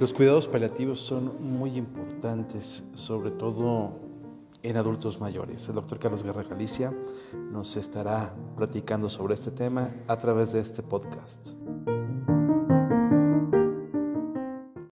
Los cuidados paliativos son muy importantes, sobre todo en adultos mayores. El doctor Carlos Guerra Galicia nos estará platicando sobre este tema a través de este podcast.